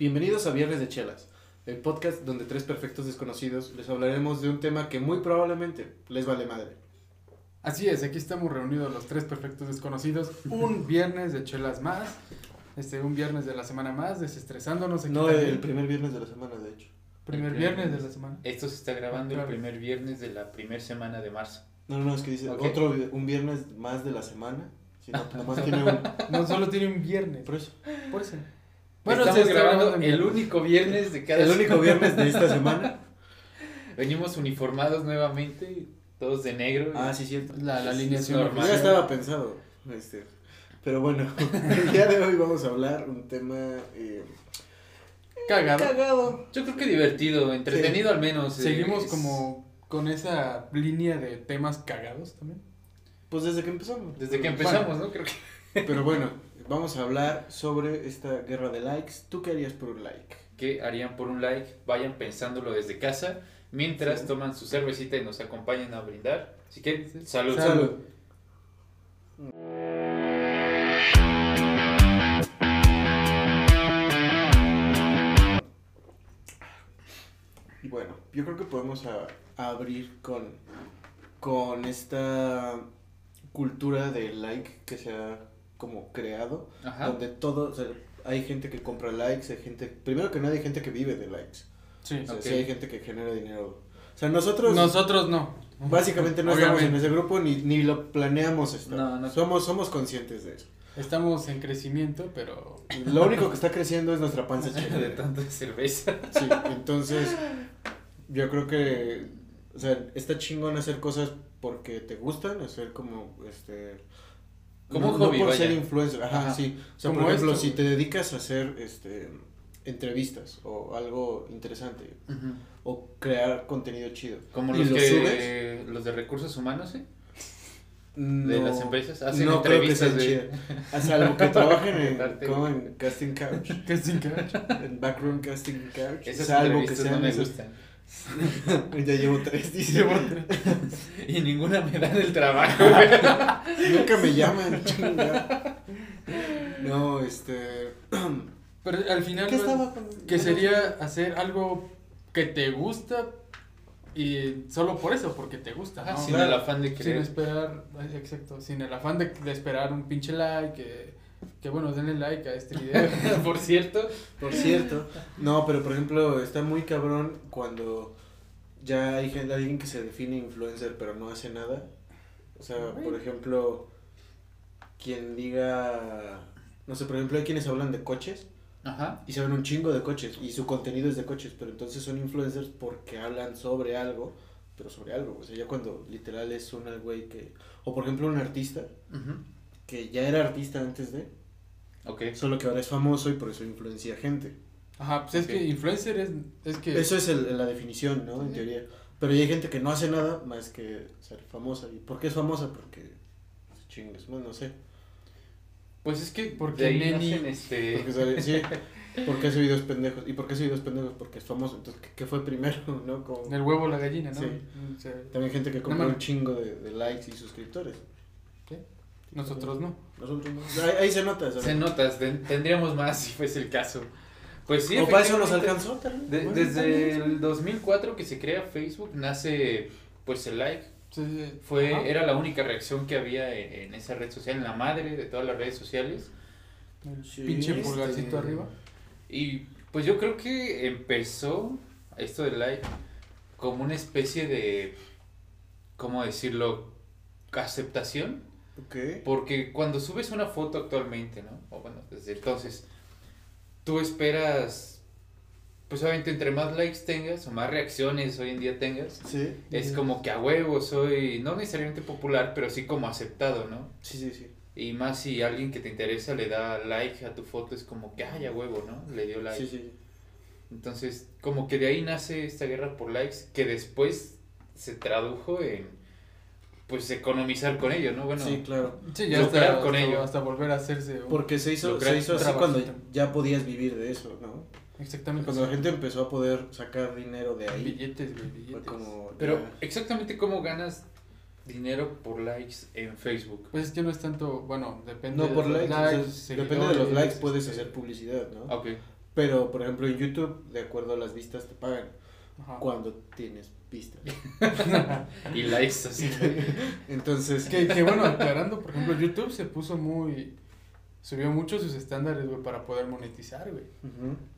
Bienvenidos a Viernes de Chelas, el podcast donde tres perfectos desconocidos les hablaremos de un tema que muy probablemente les vale madre. Así es, aquí estamos reunidos los tres perfectos desconocidos, un viernes de chelas más, este, un viernes de la semana más, desestresándonos. Aquí No también. el primer viernes de la semana, de hecho. primer el viernes primer- de la semana. Esto se está grabando Claro. el primer viernes de la primera semana de marzo. No, no, no, es que dice Ok. otro, un viernes más de la semana. Si no, nomás tiene un... No solo tiene un viernes, Por eso. por eso. Bueno, Estamos grabando el viernes. único viernes de cada El único semana. viernes de esta semana. Venimos uniformados nuevamente, todos de negro. Ah, sí, cierto. La, la Es alineación normal. Ya estaba pensado. Este. Pero bueno, el día de hoy vamos a hablar un tema... eh, Cagado. Cagado. Yo creo que divertido, entretenido al menos. eh, Seguimos es- como con esa línea de temas cagados también. Pues desde que empezamos. Desde que empezamos, ¿no? Creo que... Pero bueno, vamos a hablar sobre esta guerra de likes. ¿Tú qué harías por un like? que harían por un like, vayan pensándolo desde casa, mientras Sí. toman su cervecita y nos acompañan a brindar. Así que, Sí. salud. Salud. Y bueno, yo creo que podemos a- a abrir con, con esta cultura de like que se ha como creado, Ajá. donde todo, o sea, hay gente que compra likes, hay gente, primero que nada hay gente que vive de likes, Sí. o sea, sí hay gente que genera dinero. O sea, nosotros Nosotros no. básicamente no estamos en ese grupo ni, ni lo planeamos estar. No, no. Somos, somos conscientes de eso. Estamos en crecimiento, pero Lo único que está creciendo es nuestra panza de chica. tanta cerveza. Sí, entonces yo creo que, o sea, está chingón hacer cosas porque te gustan, hacer como, este... Como no, un no hobby, por vaya. ser influencer, ajá, Ajá. sí. O sea, por ejemplo, esto, si te dedicas a hacer, este, entrevistas o algo interesante o crear contenido chido. Como ¿Y los lo que subes? los de recursos humanos, ¿eh? De No, las empresas hacen no creo que entrevistas de chidas. A salvo que trabajen en, como en Casting Couch, ¿qué sin cacho? en Backroom Casting Couch. esas salvo que entrevistas sean no me gustan. ya llevo tres, dice. Y ninguna me dan el trabajo. Nunca me llaman, chinga. No, este. Pero al final ¿Qué estaba con.? que sería hacer algo que te gusta y solo por eso, porque te gusta, ¿no? sin claro. el afán de Sin querer. esperar, ay, exacto, sin el afán de, de esperar un pinche like, que, que bueno, denle like a este video. Por cierto, Por cierto. No, pero por ejemplo, está muy cabrón cuando ya hay gente, alguien que se define influencer pero no hace nada. O sea, por ejemplo, quien diga. No sé, por ejemplo, hay quienes hablan de coches ajá. y saben un chingo de coches y su contenido es de coches, pero entonces son influencers porque hablan sobre algo, pero sobre algo. O sea, ya cuando literal es un güey que. O por ejemplo, un artista ujú, que ya era artista antes de, Ok. solo que ahora es famoso y por eso influencia gente. Ajá, pues es que influencer es, es que... Eso es el- la definición, ¿no? En teoría. Pero ya hay gente que no hace nada más que ser famosa. ¿Y por qué es famosa? Porque chingues, bueno, no sé. Pues es que Porque de ahí Neni- nacen este. Porque sabe- sí, porque hace videos pendejos. ¿Y por qué hace videos pendejos? Porque es famoso. Entonces, ¿qué, qué fue primero, no? Como, El huevo o la gallina, ¿no? Sí. O sea, también gente que compra No, un chingo de, de likes y suscriptores. Nosotros no. Nosotros no. Ahí, ahí se nota. Se notas, ten- tendríamos más si fuese el caso. Pues sí, o para eso nos alcanzó también. de- Bueno, desde también, el 2004 que se crea Facebook, nace pues el like. Sí, sí, Fue, ajá. era la única reacción que había en, en esa red social, en la madre de todas las redes sociales. Sí, pinche este- pulgarcito arriba. Y pues yo creo que empezó esto del like como una especie de, ¿cómo decirlo? Aceptación. Ok. Porque cuando subes una foto actualmente, ¿no? O bueno, desde entonces, tú esperas, pues obviamente entre más likes tengas o más reacciones hoy en día tengas, Sí. es como que a huevo soy, no necesariamente popular, pero sí como aceptado, ¿no? Sí, sí, sí. Y más si alguien que te interesa le da like a tu foto, es como que, ay, a huevo, ¿no? Le dio like. Sí, sí. Entonces, como que de ahí nace esta guerra por likes, que después se tradujo en, pues, economizar con ello, ¿no? Bueno, Sí, claro. Sí, ya lucrar hasta, con hasta, ello. hasta volver a hacerse un- Porque se hizo, se hizo así cuando ya podías vivir de eso, ¿no? Exactamente. Cuando la gente empezó a poder sacar dinero de ahí, Billetes, güey, billetes. como... Pero ya- exactamente cómo ganas dinero por likes en Facebook. Pues es que no es tanto, bueno, depende No, por de los likes, o sea, depende de los likes puedes este, hacer publicidad, ¿no? Ok. Pero, por ejemplo, en YouTube, de acuerdo a las vistas, te pagan Ajá. cuando tienes vistas. Y likes así. Entonces, Que, que bueno, aclarando, por ejemplo, YouTube se puso muy. Subió mucho sus estándares, güey, para poder monetizar, güey.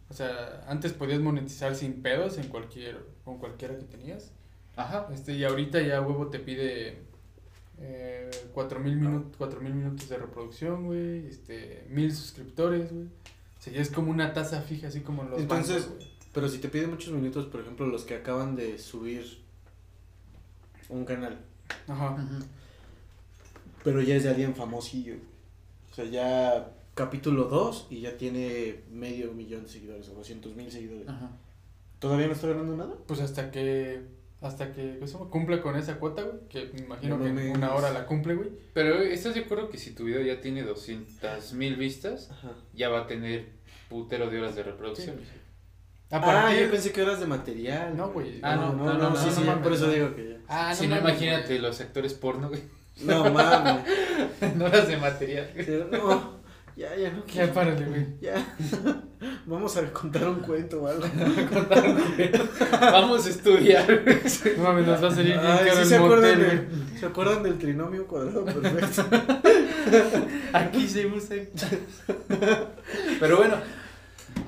O sea, antes podías monetizar sin pedos en cualquier, con cualquiera que tenías. Ajá. Este, y ahorita ya huevo te pide eh, cuatro mil minutos, cuatro mil minutos de reproducción, güey, este, mil suscriptores, güey. O sea, ya es como una tasa fija, así como en los Entonces, bancos. Pero si te piden muchos minutos, por ejemplo, los que acaban de subir un canal, Ajá. Pero ya es de alguien famosillo. O sea, ya capítulo 2 y ya tiene medio millón de seguidores o 200 mil seguidores. Ajá. ¿Todavía no está ganando nada? Pues hasta que, hasta que, ¿cómo se llama? Cumple con esa cuota, güey, que me imagino No que en una hora la cumple, güey. Pero ¿estás de acuerdo que si tu video ya tiene 200 mil vistas, Ajá. ya va a tener putero de horas de reproducción? Ah, partir- yo pensé que eras de material. No, güey. Ah, no, no, no, no, no, sí, no, sí, ya por eso digo que ya. Ah, si no, imagínate los actores porno, güey. No mames. no horas de material. No, ya, ya no Ya, quiero. párale, güey. Ya. Vamos a contar un cuento o algo. Vamos a estudiar. güey. No mames, nos va a salir bien Ay, caro ¿sí el se, acuerdan. ¿Se acuerdan del trinomio cuadrado perfecto? Aquí se usa. Pero bueno,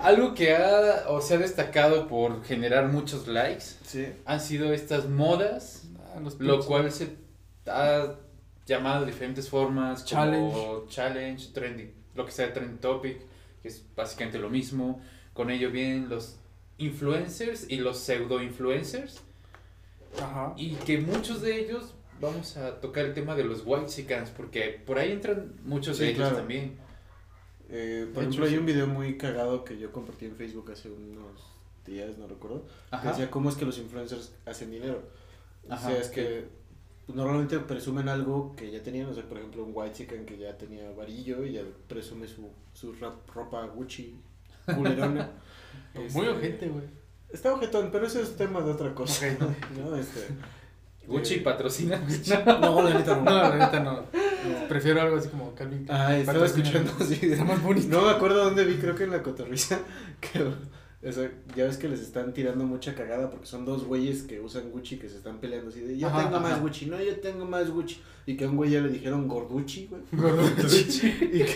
algo que ha o se ha destacado por generar muchos likes Sí. han sido estas modas, Ah, lo cual se ha llamado de diferentes formas como Challenge. challenge, trending, lo que sea trend topic, que es básicamente lo mismo. Con ello vienen los influencers y los pseudo influencers Ajá. y que muchos de ellos vamos a tocar el tema de los white porque por ahí entran muchos Sí, de ellos claro. también. Eh, por De ejemplo, hecho, hay sí. un video muy cagado que yo compartí en Facebook hace unos días, no recuerdo. Que Ajá. decía cómo es que los influencers hacen dinero. Ajá, o sea, es que pues, normalmente presumen algo que ya tenían. O sea, por ejemplo, un white chicken que ya tenía varillo y ya presume su, su rap- ropa Gucci culerona. Muy Este, ojete, güey. Está ojetón, pero eso es tema de otra cosa. Ok. ¿no? Este, Gucci eh, patrocina. No, la neta no. No, la neta no. Prefiero algo así como Calvin. Klein. Ah, estaba escuchando así. Está más bonito. No me acuerdo dónde vi, creo que en la cotorriza. Que, o sea, ya ves que les están tirando mucha cagada porque son dos güeyes que usan Gucci que se están peleando así de yo Ajá, tengo más. Gucci, no, yo tengo más Gucci. Y que a un güey ya le dijeron gorduchi, güey. Gorduchi. Y que,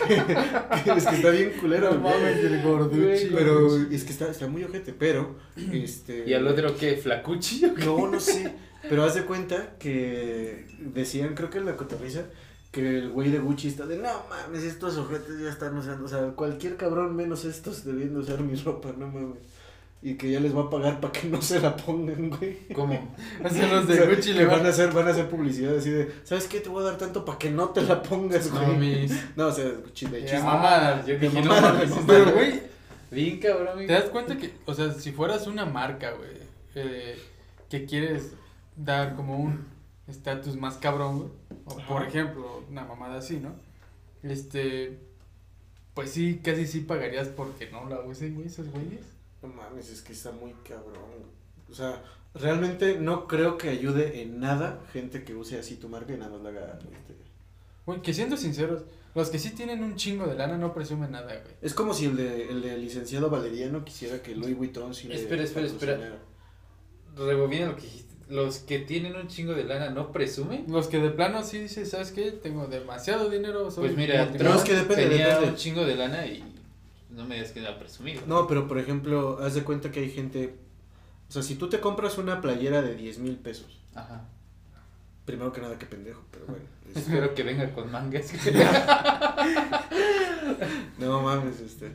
que es que está bien culero. No güey. mames, el gorduchi. Pero es que está, está muy ojete, pero este ¿Y al otro qué? Qué? No, no sé. Pero haz de cuenta que decían, creo que en la cotorriza, que el güey de Gucci está de no mames, estos ojetes ya están usando, o sea, cualquier cabrón menos estos debiendo usar mi ropa, no mames. Y que ya les va a pagar para que no se la pongan, güey. ¿Cómo? Así los O de sea, Gucci le le van a hacer, van a hacer publicidad así de, ¿sabes qué? Te voy a dar tanto para que no te la pongas, No, güey. mis. No, o sea, Gucci de Ya, chiste. mamadas. yo de dije, no mames, Pero, güey, bien cabrón. güey. ¿te das cuenta que, o sea, si fueras una marca, güey, eh, que quieres dar como un estatus más cabrón, güey, o por ejemplo, una mamada así, ¿no? Este, pues sí, casi sí pagarías porque no la usen, güey, esos güeyes. No mames, es que está muy cabrón. O sea, realmente no creo que ayude en nada gente que use así tu marca y nada más la haga. este, Güey, que siendo sinceros, los que sí tienen un chingo de lana no presumen nada, güey. Es como si el de, el de licenciado Valeriano quisiera que Louis Vuitton sí le Espera, espera, espera. Rebobina lo que dijiste. Los que tienen un chingo de lana no presumen. Los que de plano sí dicen, ¿sabes qué? Tengo demasiado dinero. soy Pues mira, multimillonario". Pero Trump es que depende, tenía depende. un chingo de lana y no me digas que no ha presumido. No, pero por ejemplo, haz de cuenta que hay gente. O sea, si tú te compras una playera de 10 mil pesos, Ajá. primero que nada, que pendejo, pero bueno. es- Espero que venga con mangas. no mames, este.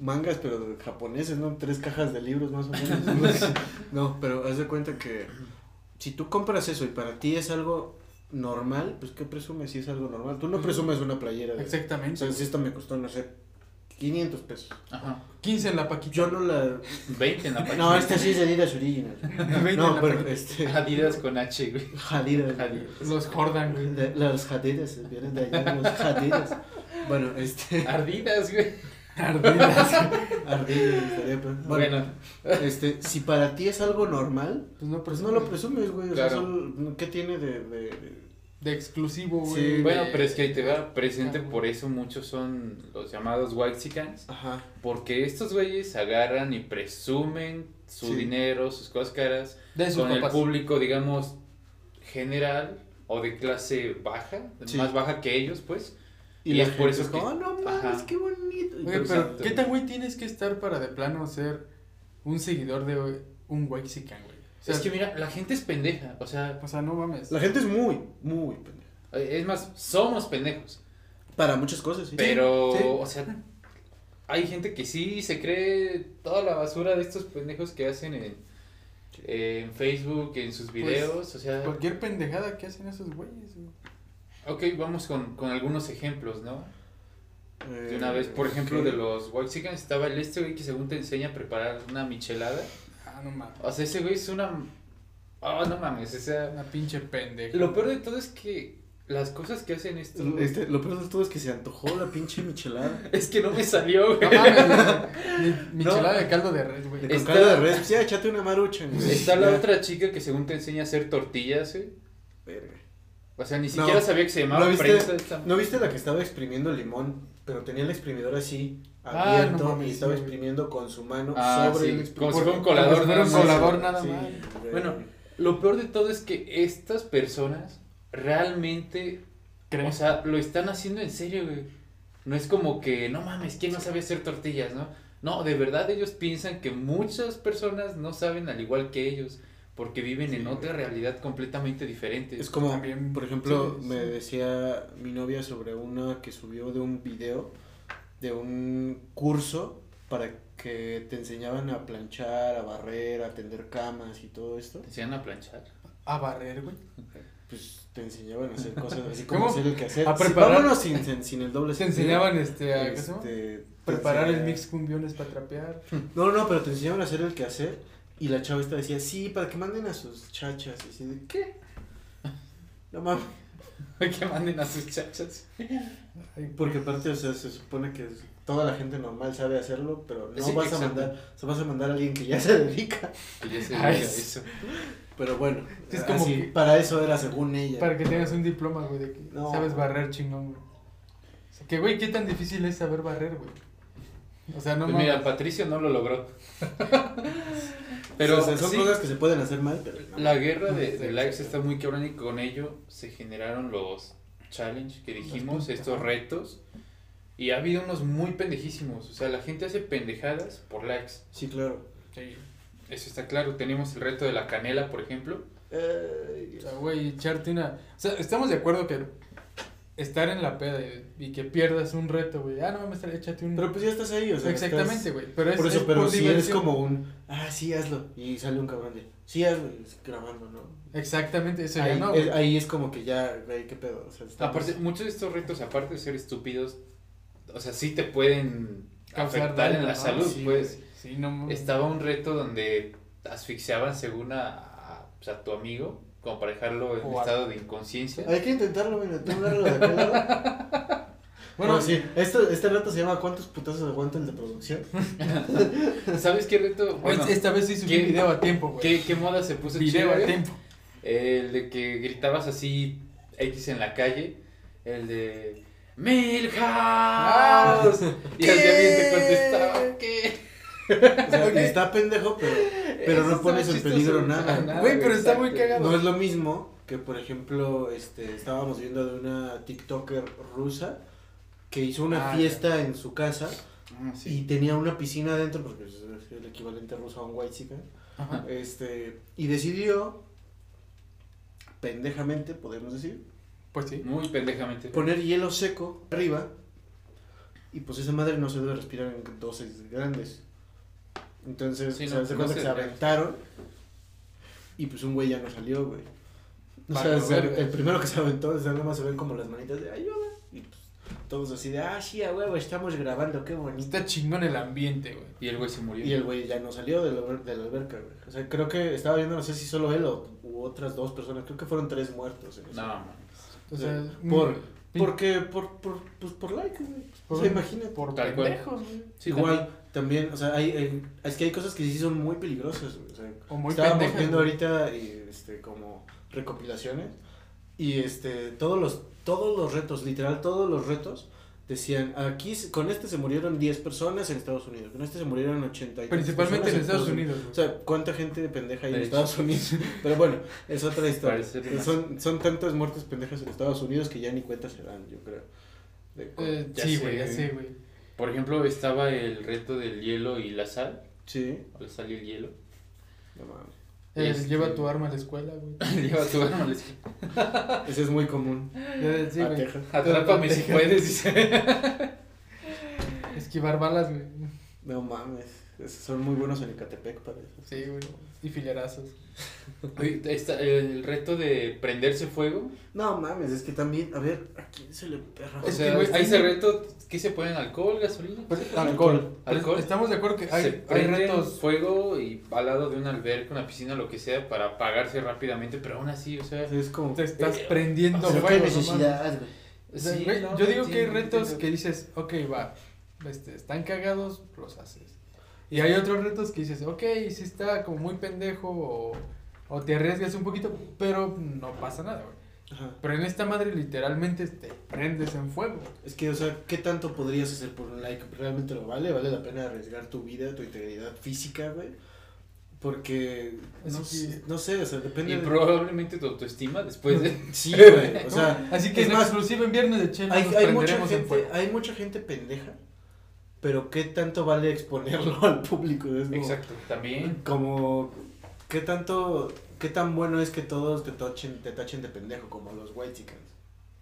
Mangas, pero japoneses, ¿no? Tres cajas de libros más o menos. no, pero haz de cuenta que si tú compras eso y para ti es algo normal, pues ¿qué presumes si es algo normal? Tú no presumes una playera de... O Exactamente. sea, si esta me costó, no sé, 500 pesos. Ajá. 15 en la paquita. Yo no la... 20 en la página. No, esta sí es de Adidas Original. 20 en No, la pero paquita. este... Adidas con H, güey. Adidas. Adidas. Los Jordan, güey. De- Los Adidas, vienen de allá, los Adidas. Bueno, este... Ardidas, güey. Ardidas. Ardidas, estaría. Bueno, Bueno, este, si para ti es algo normal, Pues no, pues no lo presumes, güey. O sea, Claro. solo- ¿qué tiene de, de, de exclusivo, Sí. güey. Bueno, de- pero es que ahí te va, presente por eso muchos son los llamados whitexicans, Ajá. porque estos güeyes agarran y presumen su Sí. dinero, sus cosas caras, de sus con el público, digamos, general o de clase baja, Sí. más baja que ellos, pues. Y, Y es por eso como, que- "Oh, no mames, qué bonito. Oye, Pero. ¿qué tan güey tienes que estar para de plano ser un seguidor de un Waxican, güey? O sea, es que mira, la gente es pendeja, o sea, o sea, no mames. La gente es muy, muy pendeja. es más, somos pendejos, Para muchas cosas, sí. pero, sí. o sea, hay gente que sí se cree toda la basura de estos pendejos que hacen en, en Facebook, en sus Pues, videos, o sea, Cualquier pendejada que hacen esos güeyes, güey. Ok, vamos con, con algunos ejemplos, ¿no? De Eh, una vez, por ejemplo, ok. de los White estaba el este güey que según te enseña a preparar una michelada. Ah, no mames. O sea, ese güey es una... Oh, no mames, o sea... Una pinche pendeja. Lo peor de todo es que las cosas que hacen estos... Este, lo peor de todo es que se antojó la pinche michelada. Es que no me salió, güey. No mames, güey. Mi- No. Michelada de caldo de res, güey. De con Está- caldo de res, ya, échate una marucha. güey. Está la otra chica que según te enseña a hacer tortillas, güey. Verga. O sea, ni No. siquiera sabía que se llamaba ¿No viste? prensa esta- ¿No viste la que estaba exprimiendo limón? Pero tenía el exprimidor así, Ah, abierto, no y estaba exprimiendo con su mano Ah, sobre sí, el como exprimidor. si fuera un Como colador. si fuera un nada más. colador nada Sí, más. Bueno, Lo peor de todo es que estas personas realmente ¿Creen? O sea, lo están haciendo en serio, güey. No es como que, no mames, ¿quién no sabe hacer tortillas, no? No, de verdad ellos piensan que muchas personas no saben al igual que ellos, porque viven Sí, en otra realidad completamente diferente. Es como, También, por ejemplo, sí, me sí. decía mi novia sobre una que subió de un video, de un curso para que te enseñaban a planchar, a barrer, a tender camas y todo esto. Te enseñan a planchar. A barrer, güey. Pues te enseñaban a hacer cosas así como ¿Cómo? hacer el quehacer. A Sí, preparar- vámonos sin, sin, sin el doble Se sentido. enseñaban este, a. Este, te preparar el mix cumbiones para trapear. No, no, pero te enseñaban a hacer el quehacer y la chava esta decía, sí, para que manden a sus chachas. Y así de, ¿qué? No mames. que manden a sus chachas. Porque aparte, o sea, se supone que toda la gente normal sabe hacerlo, pero no Sí, vas a mandar, o sea, vas a mandar a alguien que ya se dedica. Que ya se diga sí. eso. Pero bueno, Es como así, que- para eso era según ella. Para que tengas un diploma, güey, de que No. sabes barrer chingón, güey. O sea, que, güey, ¿qué tan difícil es saber barrer, güey? O sea, no Pues mira. Patricio no lo logró. pero o sea, son sí, cosas que se pueden hacer mal, pero no. la guerra de, de likes está muy cabrón y con ello se generaron los challenge que dijimos, estos retos. Y ha habido unos muy pendejísimos. O sea, la gente hace pendejadas por likes. Sí, claro. Sí. Eso está claro. Tenemos el reto de la canela, por ejemplo. Ay, O sea, güey, echarte una... O sea, estamos de acuerdo que estar en la peda y, y que pierdas un reto, güey. Ah, no mames, échate un... Pero pues ya estás ahí, o sea. Exactamente, estás- güey. Pero es, Por eso, es pero por si eres diversión. como un, ah, sí, hazlo. Y sale un cabrón de, sí, hazlo, y es grabando, ¿no? Exactamente, eso ahí, ya no, es, ahí es como que ya, güey, qué pedo. O sea, estamos- Aparte, muchos de estos retos, aparte de ser estúpidos, o sea, sí te pueden Causar afectar daño, en la ¿no? salud, Sí, pues. Sí, no mames. Estaba un reto donde asfixiaban según a, a, pues, a tu amigo, como para dejarlo en O estado de inconsciencia. Hay que intentarlo, mira, tú hablarlo de aquel lado. Bueno, sí, esto, este reto se llama ¿Cuántos putazos aguanta el de producción? ¿Sabes qué reto? Bueno, Pues, esta vez sí subí ¿qué- video a tiempo, güey. ¿qué, qué moda se puso Video a güey? tiempo. El de que gritabas así X en la calle. El de Milhouse. y al día siguiente contestaba ¿qué? O sea, Ok. está pendejo, pero, pero no pones en peligro nada. Nada, Güey, pero está muy cagado. No es lo mismo que, por ejemplo, este, estábamos viendo de una TikToker rusa que hizo una Ah, fiesta en su casa Ah, y tenía una piscina adentro, porque es el equivalente ruso a un white este, y decidió, pendejamente, podemos decir, Pues sí. Muy pendejamente. poner hielo seco arriba y pues esa madre no se debe respirar en dosis grandes. Entonces, Sí, o sea, no cuenta se que se debe. aventaron y pues un güey ya no salió, güey. O sea, el primero que se aventó, o sea, nada más se ven como las manitas de ayuda. Y pues todos así de, ah, sí, a huevo, estamos grabando, qué bonito. Está chingón el ambiente, güey. Y el güey se murió. Y el güey ya no salió de la, alber- de la alberca, güey. O sea, creo que estaba viendo, no sé si solo él o u otras dos personas, creo que fueron tres muertos. En eso. No, man. O sea, Sí. Por- Porque, por, por, pues por like, güey. por, o sea, imagínate. por pendejos, güey. Sí, Igual, también, o sea, hay, hay- es que hay cosas que sí son muy peligrosas, güey. O sea, O muy estábamos pendejas. viendo güey. ahorita, y, este, como recopilaciones, Y este, todos los, todos los retos, literal, todos los retos, decían, aquí con este se murieron 10 personas en Estados Unidos, con este se murieron 80 y tantas Principalmente en Estados Unidos, güey. O sea, ¿cuánta gente de pendeja hay en De Estados Unidos? Pero bueno, es otra historia. Son, son tantas muertes pendejas en Estados Unidos que ya ni cuenta se dan, yo creo. De Eh, Ya sí, güey, ya sé, güey. Por ejemplo, estaba el reto del hielo y la sal. sí, O la sal y el hielo. no mames. Eh, Este- Lleva tu arma a la escuela, güey. Lleva tu arma. les- Ese es muy común. Sí, A. Atrápame si puedes, dice. Esquivar balas, güey. No mames. esos Son muy buenos en Ecatepec para eso. Sí, güey. Y filerazos. Oye, está el reto de prenderse fuego. No mames, es que también, a ver, ¿a quién se le perra? O sea, que, güey, hay ese reto, ¿qué se ponen? ¿Alcohol, gasolina? Pues, alcohol. Alcohol. Estamos de acuerdo que se hay, hay prenden retos. fuego y al lado de una alberca, una piscina, lo que sea, para apagarse rápidamente, pero aún así, o sea... Es como... Te estás Eh, prendiendo Pero fuego. necesidad, güey. O sea, sí, güey, no, yo digo que hay retos entiendo. que dices, ok, va, este, están cagados, los haces. Y hay otros retos que dices, ok, sí está como muy pendejo o, o te arriesgas un poquito, pero no pasa nada, güey. Ajá. Pero en esta madre literalmente te prendes en fuego. Es que, o sea, ¿qué tanto podrías hacer por un like? ¿Realmente lo vale? ¿Vale la pena arriesgar tu vida, tu integridad física, güey? Porque, no, sé- no sé, o sea, depende Y de... probablemente tu autoestima después de... Sí, güey, o sea... Así que es en más, exclusiva en Viernes de Hay, hay, mucha gente, fuego. hay mucha gente pendeja, pero ¿qué tanto vale exponerlo al público? Es como- Exacto, también. Como, ¿qué tanto, qué tan bueno es que todos te tachen, te tachen de pendejo, como los white chickens?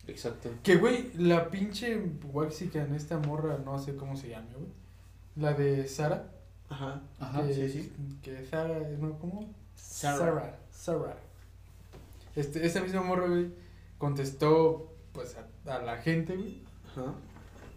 Exacto. Que, güey, la pinche Waxican, esta morra, no sé cómo se llama, güey. La de Sara. Ajá. Ajá, que, sí, sí. Que Sara, ¿no? ¿Cómo? Sara. Sara. Sara. Este, esa misma morra, güey, contestó, pues, a, a la gente, güey, Ajá.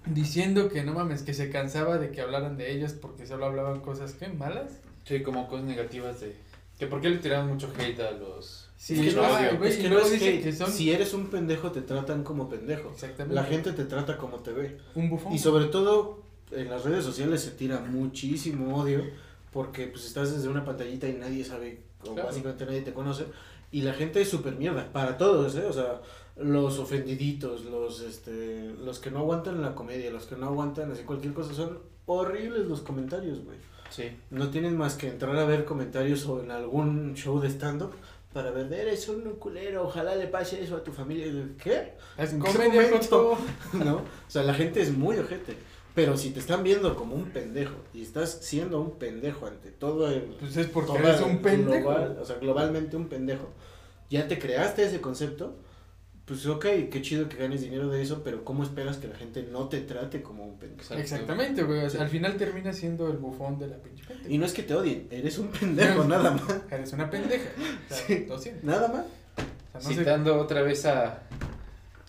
Diciendo que no mames, que se cansaba de que hablaran de ellas porque solo hablaban cosas, ¿qué? ¿Malas? Sí, como cosas negativas de... Que por qué le tiraron mucho hate a los... Sí, es que, no, es y que no es hate. que son- Si eres un pendejo, te tratan como pendejo. Exactamente. La gente te trata como te ve. Un bufón. Y sobre todo, en las redes sociales se tira muchísimo odio, porque pues estás desde una pantallita y nadie sabe, o Claro. básicamente nadie te conoce, y la gente es súper mierda, para todos, ¿eh? O sea, los ofendiditos, los, este, los que no aguantan la comedia, los que no aguantan así cualquier cosa, son horribles los comentarios, güey. Sí. No tienen más que entrar a ver comentarios o en algún show de stand-up para ver, eres un culero, ojalá le pase eso a tu familia. ¿Qué? Es ¿En qué comedia. ¿no? O sea, la gente es muy ojete. Pero si te están viendo como un pendejo y estás siendo un pendejo ante todo el. Pues es porque eres un pendejo. global, o sea, globalmente un pendejo. Ya te creaste ese concepto. Pues ok, qué chido que ganes dinero de eso, pero ¿cómo esperas que la gente no te trate como un pendejo? Exactamente, güey. o sea, Sí. al final termina siendo el bufón de la pinche gente. Y no es que te odien, eres un pendejo, nada más. Eres una pendeja. O sea, Sí. lo. Nada más. O sea, no sé- Citando otra vez a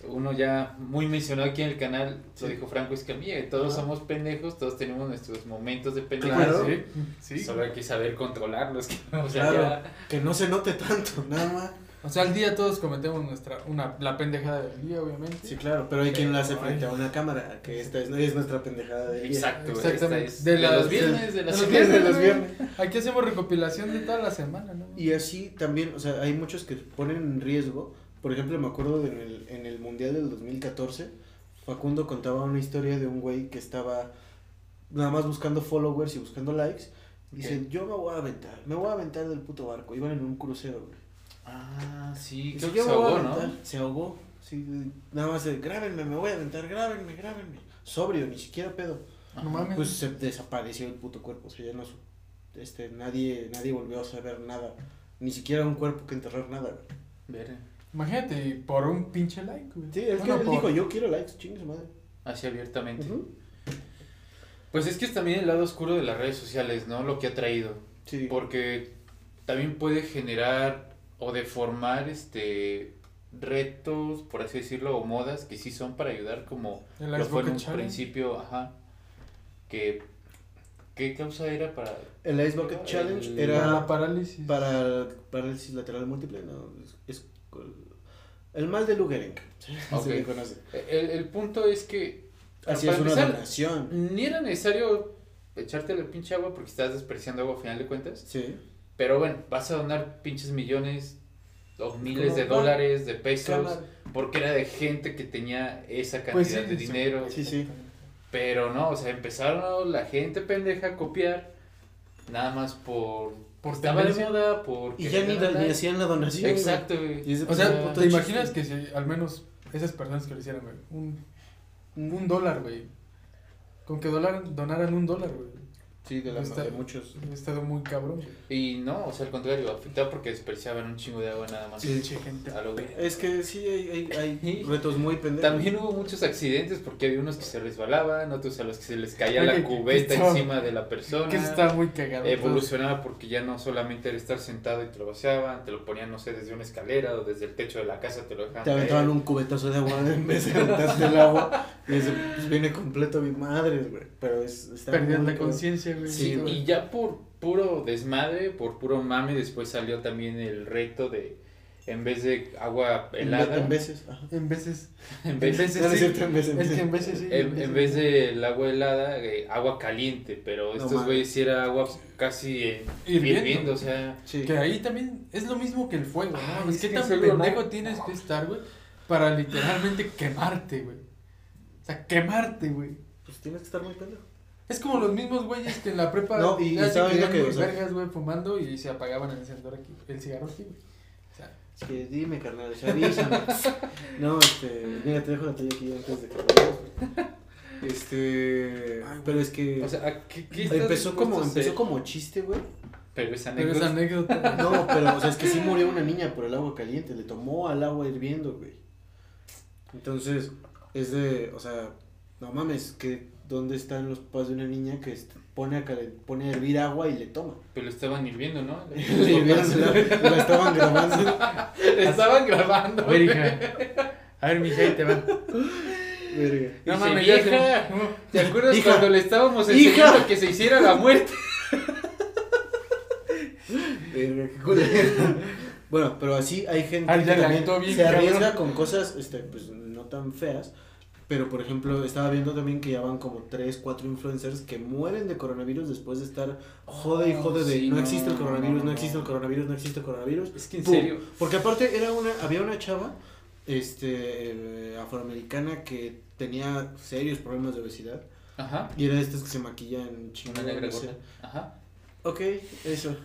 uno ya muy mencionado aquí en el canal, lo Sí. dijo Franco Escamilla, todos somos pendejos, todos tenemos nuestros momentos de pendejo. Claro. Sí, sí. Solo hay que saber controlarlos. O sea, Claro. ya- Que no se note tanto, nada más. O sea, al día todos cometemos nuestra, una, la pendejada del día, obviamente. Sí, claro, pero hay quien lo hace frente a una cámara, que esta es, es nuestra pendejada de día. Exacto, Exactamente. esta es De de, las- los viernes, de de la los viernes, de los viernes. Aquí hacemos recopilación de toda la semana, ¿no? Y así también, o sea, hay muchos que ponen en riesgo. Por ejemplo, me acuerdo de en el, en el Mundial del 2014, Facundo contaba una historia de un güey que estaba nada más buscando followers y buscando likes. Dice, Ok. yo me voy a aventar, me voy a aventar del puto barco. Iban en un crucero, güey. Ah, sí, creo que se ahogó, ¿no? Se ahogó. Sí, nada más de, grábenme, me voy a aventar, grábenme, grábenme. Sobrio, ni siquiera pedo. No mames. Pues se desapareció el puto cuerpo, o sea, ya no, su- este, nadie, nadie volvió a saber nada, ni siquiera un cuerpo que enterrar nada, güey. Ver, Imagínate, por un pinche like, güey. Sí, es que él por- dijo, yo quiero likes, chingue su madre. así abiertamente. Pues es que es también el lado oscuro de las redes sociales, ¿no? Lo que ha traído. Sí, Porque también puede generar o deformar este retos, por así decirlo, o modas que sí son para ayudar como El lo fue en un Challenge. principio, ajá. Que ¿qué causa era para el Ice Bucket Challenge El- Para era la parálisis. para parálisis lateral múltiple, no, es, es el mal de Lou Gehrig, Ok. se le conoce. el, el punto es que Así para es una empezar, donación. ni era necesario echarte la pinche agua porque estás despreciando agua a final de cuentas. Sí, Pero bueno, vas a donar pinches millones o miles de dólares, de pesos, porque era de gente que tenía esa cantidad Pues sí, de sí, dinero. Sí, sí. Pero no, o sea, empezaron la gente pendeja a copiar, nada más por... Por estaba de moda, por... Y ya ni, hacían la donación. Exacto, güey. Y ese, O sea, ¿te imaginas que si al menos esas personas que lo hicieran, güey, un, un dólar, güey, con que donaran, donaran un dólar, güey, Sí, de, la, Está- de muchos. estado muy cabrón. Y no, o sea, al contrario, afectaba porque desperdiciaban un chingo de agua nada más. Pinche gente. A lo verga. Es que sí, hay, hay, hay retos muy pendejos. También hubo muchos accidentes porque había unos que se resbalaban, otros a los que se les caía Oye, la cubeta encima de la persona. Que estaba muy cagado. Evolucionaba porque ya no solamente era estar sentado y te lo vaciaban, te lo ponían, no sé, desde una escalera o desde el techo de la casa te lo dejaban. Te aventaban un cubetazo de agua en vez de aventarte el agua. Y eso pues, viene completo mi madres, güey. Pero es. Está Perdían muy la conciencia, güey. Sí, güey. y ya por puro desmadre, por puro mame, después salió también el reto de, en vez de agua helada, en veces. Ajá. En veces. en veces sí. en veces. Es que en veces sí. en, en vez del agua helada, eh, agua caliente, pero No estos güeyes sí era agua casi eh, Hirviendo. hirviendo, o sea... Sí. Que ahí también es lo mismo que el fuego, ¿no? Ay, es es que que tan solo no- pendejo tienes que estar, güey, para literalmente quemarte, güey. O sea, quemarte, güey. Pues tienes que estar muy pendejo. Es como los mismos güeyes que en la prepa No, y ya se estaba viendo querían que, o sea- vergas, güey, fumando y se apagaban el encendedor aquí, el cigarro aquí, güey. O sea, Es que dime, carnal, o sea, avísame. no, este. Mira, te dejo la talla aquí antes de que vayas. Este. Ay, pero es que. O sea, ¿a ¿qué, qué estás empezó como, empezó como chiste, güey. Pero esa pero anécdota... esa anécdota. güey. No, pero, o sea, es que sí murió una niña por el agua caliente. Le tomó al agua hirviendo, güey. Entonces, es de. O sea, no mames, que. ¿Dónde están los papás de una niña que pone a, pone a hervir agua y le toma? Pero lo estaban hirviendo, ¿no? Le hirvieron la, la estaban grabando. estaban grabando. A ver, hija. A ver, mija, ahí te va. Verga. No mames, vieja. se- ¿Te acuerdas Hija. cuando le estábamos Hija. enseñando que se hiciera la muerte? Verga, qué culero. Bueno, pero así hay gente Ah, que también se arriesga cabrón. con cosas, este, pues, no tan feas. Pero, por ejemplo, estaba viendo también que ya van como 3, 4 influencers que mueren de coronavirus después de estar jode y jode de sí, no, existe el coronavirus, no, no, existe el coronavirus, no existe el coronavirus. Es que en Pum. serio. Porque aparte era una, había una chava, este, eh, afroamericana que tenía serios problemas de obesidad. Ajá. Y era de estas que se maquillan chingón. Una negra. Ajá. Ok, eso.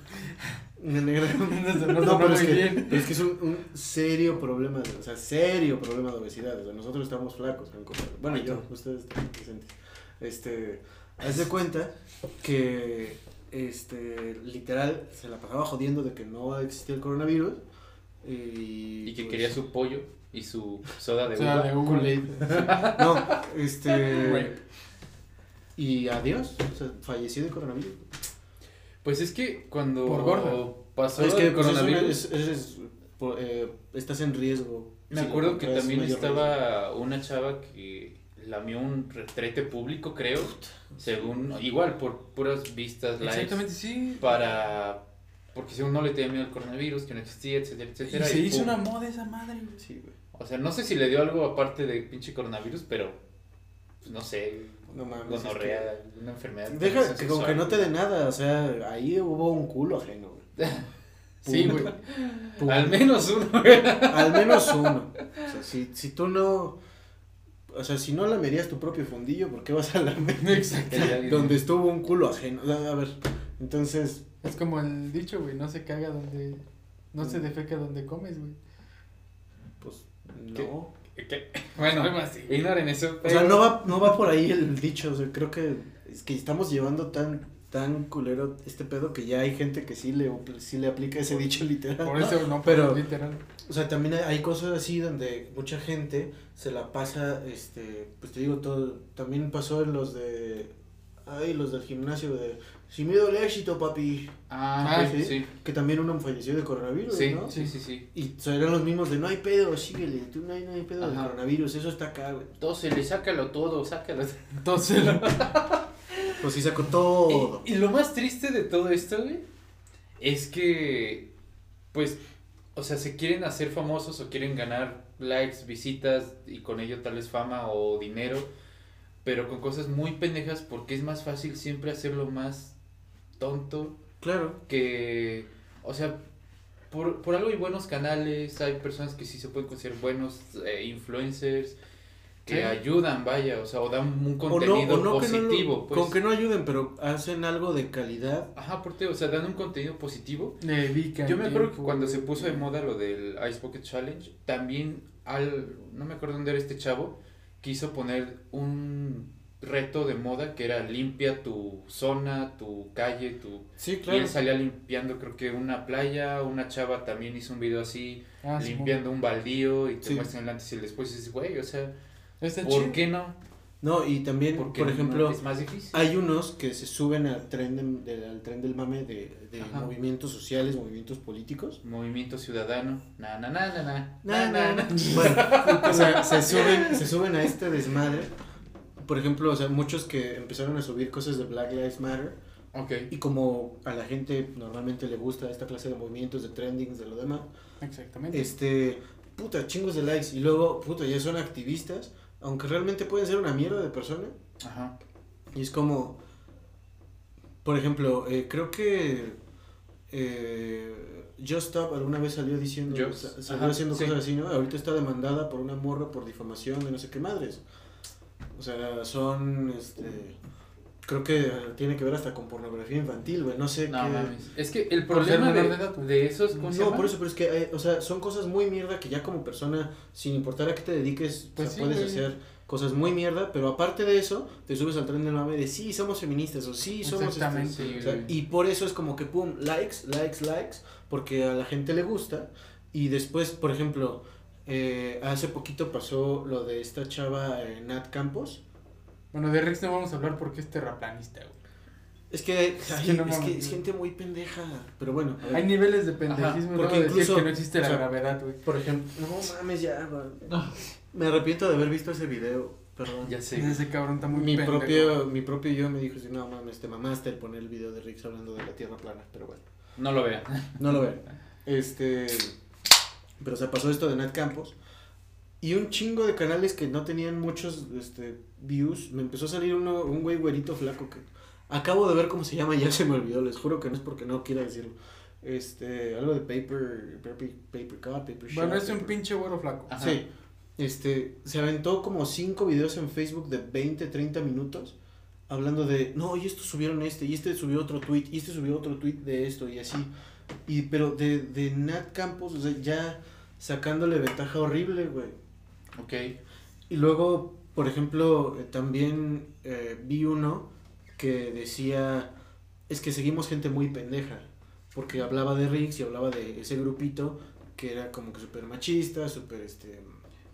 Una negra. No, No, pero, es que, bien. pero es que es un, un serio problema, de- o sea, serio problema de obesidad. O sea, nosotros estamos flacos. Bueno, Ay, yo, tú. ustedes están presentes. Este, haz de cuenta que, este, literal, se la pasaba jodiendo de que no existía el coronavirus. Y, Y que pues, quería su pollo y su soda de O sea, uva. de Google. No, este. Y adiós, o sea, falleció de coronavirus. Pues es que cuando Por gorda. pasó es el que pues, es una- coronavirus, es- es- es- por- eh, estás en riesgo. me si acuerdo que también estaba una chava que lamió un retrete público, creo, según, igual por puras vistas, likes, Exactamente, sí. para, porque según no le tenía miedo al coronavirus, que no existía, etcétera, Y etcétera. se y hizo pum. una moda esa madre. Sí, güey. O sea, no sé si le dio algo aparte de pinche coronavirus, pero, pues, no sé, No mames. es gonorrea, una enfermedad. que- de Deja que como que no te dé nada, o sea, ahí hubo un culo ajeno, güey. Sí, güey. Al menos uno, güey. Al menos uno. O sea, si, si tú no. O sea, si no lamerías tu propio fundillo, ¿por qué vas a lamer? Exacto. Donde estuvo un culo ajeno. A ver, entonces. Es como el dicho, güey, no se caga donde... No se defeca donde comes, güey. Pues no. ¿Qué? Bueno, Algo así. ignoren eso. O sea, no va, no va por ahí el dicho. O sea, creo que es que estamos llevando tan tan culero este pedo que ya hay gente que sí le, sí le aplica ese dicho literal. Por eso no, Pero- literal. O sea, también hay, hay cosas así donde mucha gente se la pasa, este, pues te digo todo, también pasó en los de, ay, los del gimnasio de, sin miedo al éxito, papi, Ah, Ah, sí, que también uno falleció de coronavirus, Sí, ¿no? sí, sí, sí. Y eran los mismos de, no hay pedo, síguele, tú no hay, no hay pedo de Ajá. coronavirus, eso está acá, güey. Entonces, sácalo todo, sácalo. Entonces, Pues sí sacó todo. Y, y lo más triste de todo esto, güey, es que, pues, o sea, se quieren hacer famosos o quieren ganar likes, visitas y con ello tal vez fama o dinero, pero con cosas muy pendejas porque es más fácil siempre hacerlo más tonto Claro. que, o sea, por, por algo hay buenos canales, hay personas que sí se pueden considerar buenos eh, influencers que ayudan, vaya, o sea, o dan un O no, contenido o no que no lo- positivo, pues. Con que no ayuden, pero hacen algo de calidad. Ajá, porque, o sea, dan un contenido positivo. Le dedican Yo me acuerdo que cuando se puso de moda lo del Ice Bucket Challenge, también al, no me acuerdo dónde era este chavo, quiso poner un reto de moda que era limpia tu zona, tu calle, tu... Sí, Y él salía limpiando creo que una playa, una chava también hizo un video así, Ah, sí, limpiando un baldío y te Sí. muestran el antes y el después y dices, güey, o sea, Está ¿por chido. qué no? No, y también, por ejemplo, es más difícil. hay unos que se suben al tren, de- de- al tren del mame de, movimientos sociales, movimientos políticos. Movimiento ciudadano, na na na na na, Na, na, na, na. na. Bueno, o sea, se suben, se suben a este desmadre. Por ejemplo, o sea, muchos que empezaron a subir cosas de Black Lives Matter. Ok, Y como a la gente normalmente le gusta esta clase de movimientos, de trendings, de lo demás, Exactamente. este, puta, chingos de likes. Y luego, puta, ya son activistas, aunque realmente pueden ser una mierda de persona. ajá, Y es como, por ejemplo, eh, creo que eh, Just Stop alguna vez salió diciendo, Just, sa- salió ajá, haciendo sí. cosas así, ¿no? Ahorita está demandada por una morra por difamación de no sé qué madres. O sea, son, este, creo que tiene que ver hasta con pornografía infantil, güey, no sé no qué. mames. Es que el problema menor de, de edad, güey. de esos, ¿cómo se No, llama? por eso, pero es que, eh, o sea, son cosas muy mierda que ya como persona, sin importar a qué te dediques, o Pues sea, sí, puedes güey. hacer cosas muy mierda, pero aparte de eso, te subes al tren del mame de sí, somos feministas, o sí, somos... este, Exactamente. Sí, o sea, güey. y por eso es como que, pum, likes, likes, likes, porque a la gente le gusta. Y después, por ejemplo, eh, hace poquito pasó lo de esta chava eh, Nat Campos. Bueno, de Rex no vamos a hablar porque es terraplanista, güey. Es que, Es ay, que no es, que gente muy pendeja, pero bueno. a ver. Hay niveles de pendejismo, porque porque decir incluso, que no existe la o sea, gravedad, güey. Por ejemplo, no mames ya, güey. Me arrepiento de haber visto ese video, perdón. Ya sé. Ese cabrón está muy mi pendejo. propio, mi propio yo me dijo, sí, no mames, te mamaste el poner el video de Rix hablando de la tierra plana, pero bueno. No lo vean. No lo vean. Este. Pero se pasó esto de Nat Campos. Y un chingo de canales que no tenían muchos este, views. Me empezó a salir uno, un güey güerito flaco que. Acabo de ver cómo se llama y ya se me olvidó. Les juro que no es porque no quiera decirlo. Este. Algo de paper. Paper, paper cut, paper shot, Bueno, es un paper- pinche güero flaco. Ajá. Sí. Este, se aventó como cinco videos en Facebook de 20, 30 minutos hablando de, no, y estos subieron este, y este subió otro tweet, y este subió otro tweet de esto, y así. Y, pero de, de Nat Campos, o sea, ya sacándole ventaja horrible, güey. Ok. Y luego, por ejemplo, eh, también eh, vi uno que decía, es que seguimos gente muy pendeja, porque hablaba de Rix y hablaba de ese grupito que era como que súper machista, súper, este...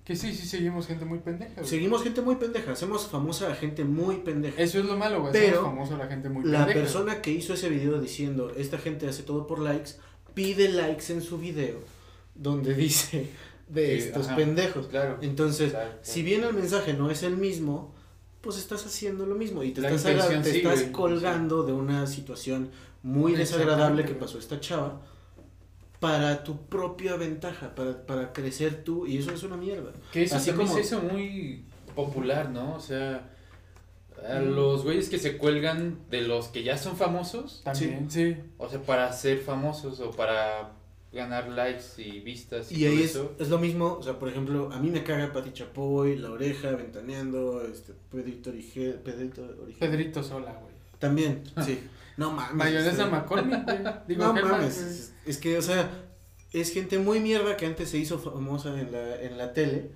Que sí, sí, seguimos gente muy pendeja, güey. Seguimos gente muy pendeja, hacemos famosa a gente muy pendeja. Eso es lo malo, güey. Pero, Somos famosos la gente muy La pendeja. persona que hizo ese video diciendo, esta gente hace todo por likes, pide likes en su video donde dice de estos ajá. pendejos. Claro. Entonces, Claro, claro. si bien el mensaje no es el mismo, pues estás haciendo lo mismo y te La estás, te sí, estás güey, colgando de una situación muy desagradable que pasó esta chava para tu propia ventaja, para, para crecer tú y eso es una mierda. Que eso Así como- se hizo muy popular, ¿no? O sea, a Mm. los güeyes que se cuelgan de los que ya son famosos, También, sí. o sea, para ser famosos o para ganar likes y vistas y, Y ahí es, eso. es lo mismo, o sea, por ejemplo, a mí me caga Pati Chapoy, La Oreja, Ventaneando, este, Pedrito Orige, Pedrito Orige. Pedrito Sola, güey. También, sí. No mames. Mayonesa este, McCormick, güey. Digo, no mames, güey. Es, que, o sea, es gente muy mierda que antes se hizo famosa en la, en la tele,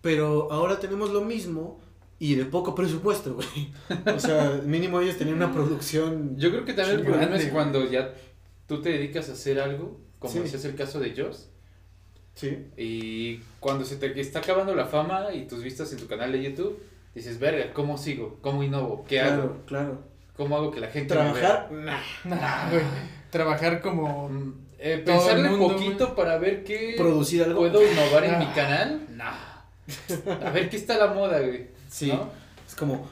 pero ahora tenemos lo mismo y de poco presupuesto, güey. O sea, mínimo ellos tenían una producción. Yo creo que también el problema es güey. cuando ya tú te dedicas a hacer algo, como Sí. es el caso de Joss, Sí. y cuando se te está acabando la fama y tus vistas en tu canal de YouTube, dices, verga, ¿cómo sigo? ¿Cómo innovo? ¿Qué claro, hago? claro. ¿Cómo hago que la gente me vea? Trabajar, nah. Nah, güey. Trabajar como. Eh, pensarle mundo, poquito para ver qué Producir algo. puedo innovar en mi Ah. canal. Nah. A ver qué está la moda, güey. Sí. ¿no? Es como,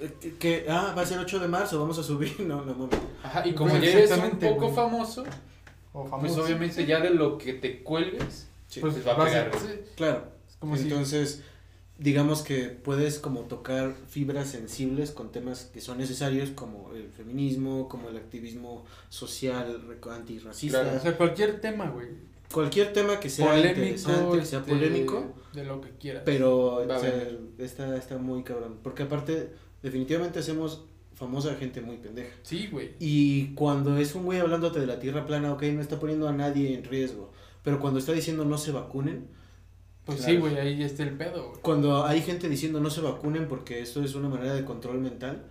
eh, que, que, ah, va a ser 8 de marzo, vamos a subir. No, no. Ajá, y como ya eres un poco famoso, O pues famoso. obviamente ya de lo que te cuelgues, Sí, pues va a pegar. sí, claro. es como si. Digamos que puedes como tocar fibras sensibles con temas que son necesarios como el feminismo, como el activismo social, antirracista, O sea, cualquier tema, güey. cualquier tema que sea Polémico. interesante, que sea este, polémico, De lo que quieras. pero o sea, está, está muy cabrón, porque aparte definitivamente hacemos famosa gente muy pendeja. Sí, güey. Y cuando es un güey hablándote de la tierra plana, ok, no está poniendo a nadie en riesgo, pero cuando está diciendo no se vacunen, Pues Claro. sí, güey, ahí está el pedo, güey. cuando hay gente diciendo no se vacunen porque esto es una manera de control mental,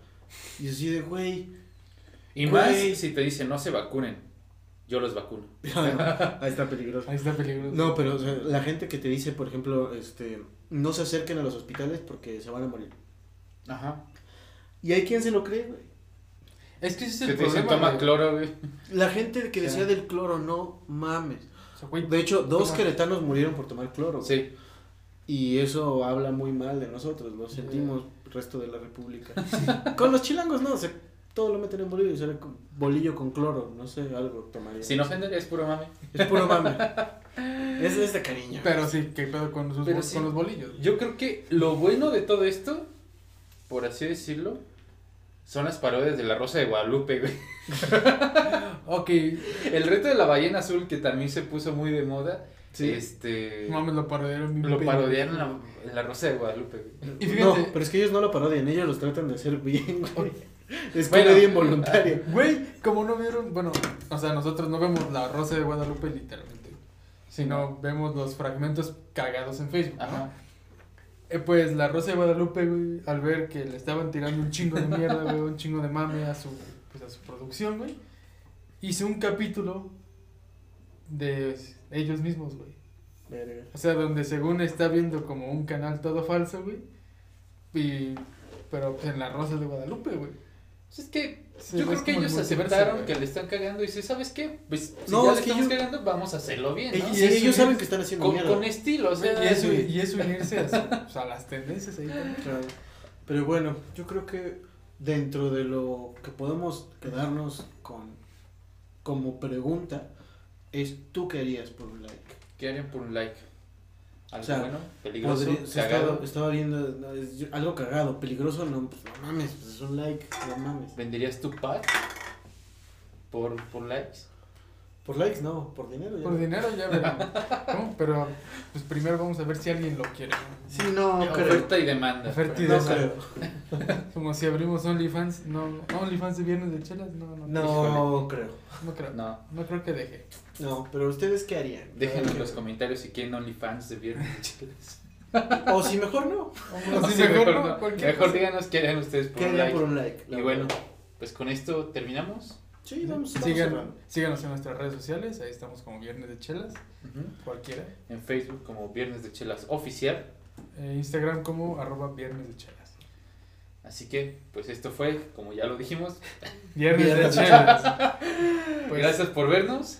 y así de, güey, Y Güey. más si te dicen no se vacunen, yo los vacuno. ahí está peligroso. Ahí está peligroso. No, pero o sea, la gente que te dice, por ejemplo, este, no se acerquen a los hospitales porque se van a morir. Ajá. Y hay quien se lo cree, güey. Es que ese es Que el te dicen toma güey. cloro, güey. La gente que decía del cloro, no mames. O sea, güey, De hecho, dos queretanos murieron por tomar cloro. güey. Sí. Y eso habla muy mal de nosotros, lo sentimos, resto de la república. con los chilangos no, o sea, todo lo meten en bolillo, con bolillo con cloro, no sé, algo tomaría. Sin ofender, es puro mame. Es puro mame. es, es de cariño. Pero sí, ¿qué pedo con, sus Pero bol- sí. con los bolillos? Yo creo que lo bueno de todo esto, por así decirlo, son las parodias de la Rosa de Guadalupe, güey. Ok, El reto de la ballena azul, que también se puso muy de moda, Sí. este... no mames, lo parodiaron bien Lo pedo. parodiaron en la, en la Rosa de Guadalupe, güey. Y No, fíjate, pero es que ellos no lo parodian, ellos los tratan de hacer bien, güey. Es Bueno. comedia involuntaria. güey, como no vieron, bueno, o sea, nosotros no vemos la Rosa de Guadalupe literalmente, sino vemos los fragmentos cagados en Facebook, ¿no? Eh, pues la Rosa de Guadalupe, güey, al ver que le estaban tirando un chingo de mierda, güey, un chingo de mame a su, pues, a su producción, güey, hizo un capítulo de ellos mismos, güey. Verga. O sea, donde según está viendo como un canal todo falso, güey, y, pero pues, en la Rosa de Guadalupe, güey. Pues es que Sí, yo es creo que ellos aceptaron que le están cagando y dice, ¿sabes qué? Pues si No, ya es le que estamos yo- cagando, vamos a hacerlo bien, Y eso ellos es- saben que están haciendo Con, con estilo, o sea, Y y eso unirse a, su- pues, a las tendencias ahí también. Claro. Pero bueno, yo creo que dentro de lo que podemos quedarnos con como pregunta es ¿tú qué harías por un like? ¿qué harían por un like? Algo O sea, bueno, peligroso, Podría- cagado. estaba, estaba viendo no, es- yo- algo cagado, peligroso, no, pues no mames, pues es un like, no mames. ¿Venderías tu pack por, por likes? Por likes no, por dinero ya. Por dinero ya veremos. ¿no? Pero pues primero vamos a ver si alguien lo quiere. ¿no? Sí, no, creo. Oferta y demanda. Oferta y No demanda. creo. Como si abrimos OnlyFans, no, OnlyFans de viernes de chelas, no, no, no, No creo. no creo, no. No. creo que deje. No, pero ustedes qué harían? Déjenme en los comentarios si quieren OnlyFans de viernes de chelas. O si mejor no. O Sí, si mejor, mejor no, cualquier Mejor cosa. díganos qué harían ustedes por ¿Qué un like. por un like? Y bueno, verdad. pues con esto terminamos. sí, vamos, vamos cerrando. síganos en nuestras redes sociales, ahí estamos como Viernes de Chelas, cualquiera. En Facebook como Viernes de Chelas Oficial. Eh, Instagram como arroba Viernes de Chelas. Así que, pues esto fue, como ya lo dijimos. Viernes de Viernes de Chelas. Pues, Gracias por vernos.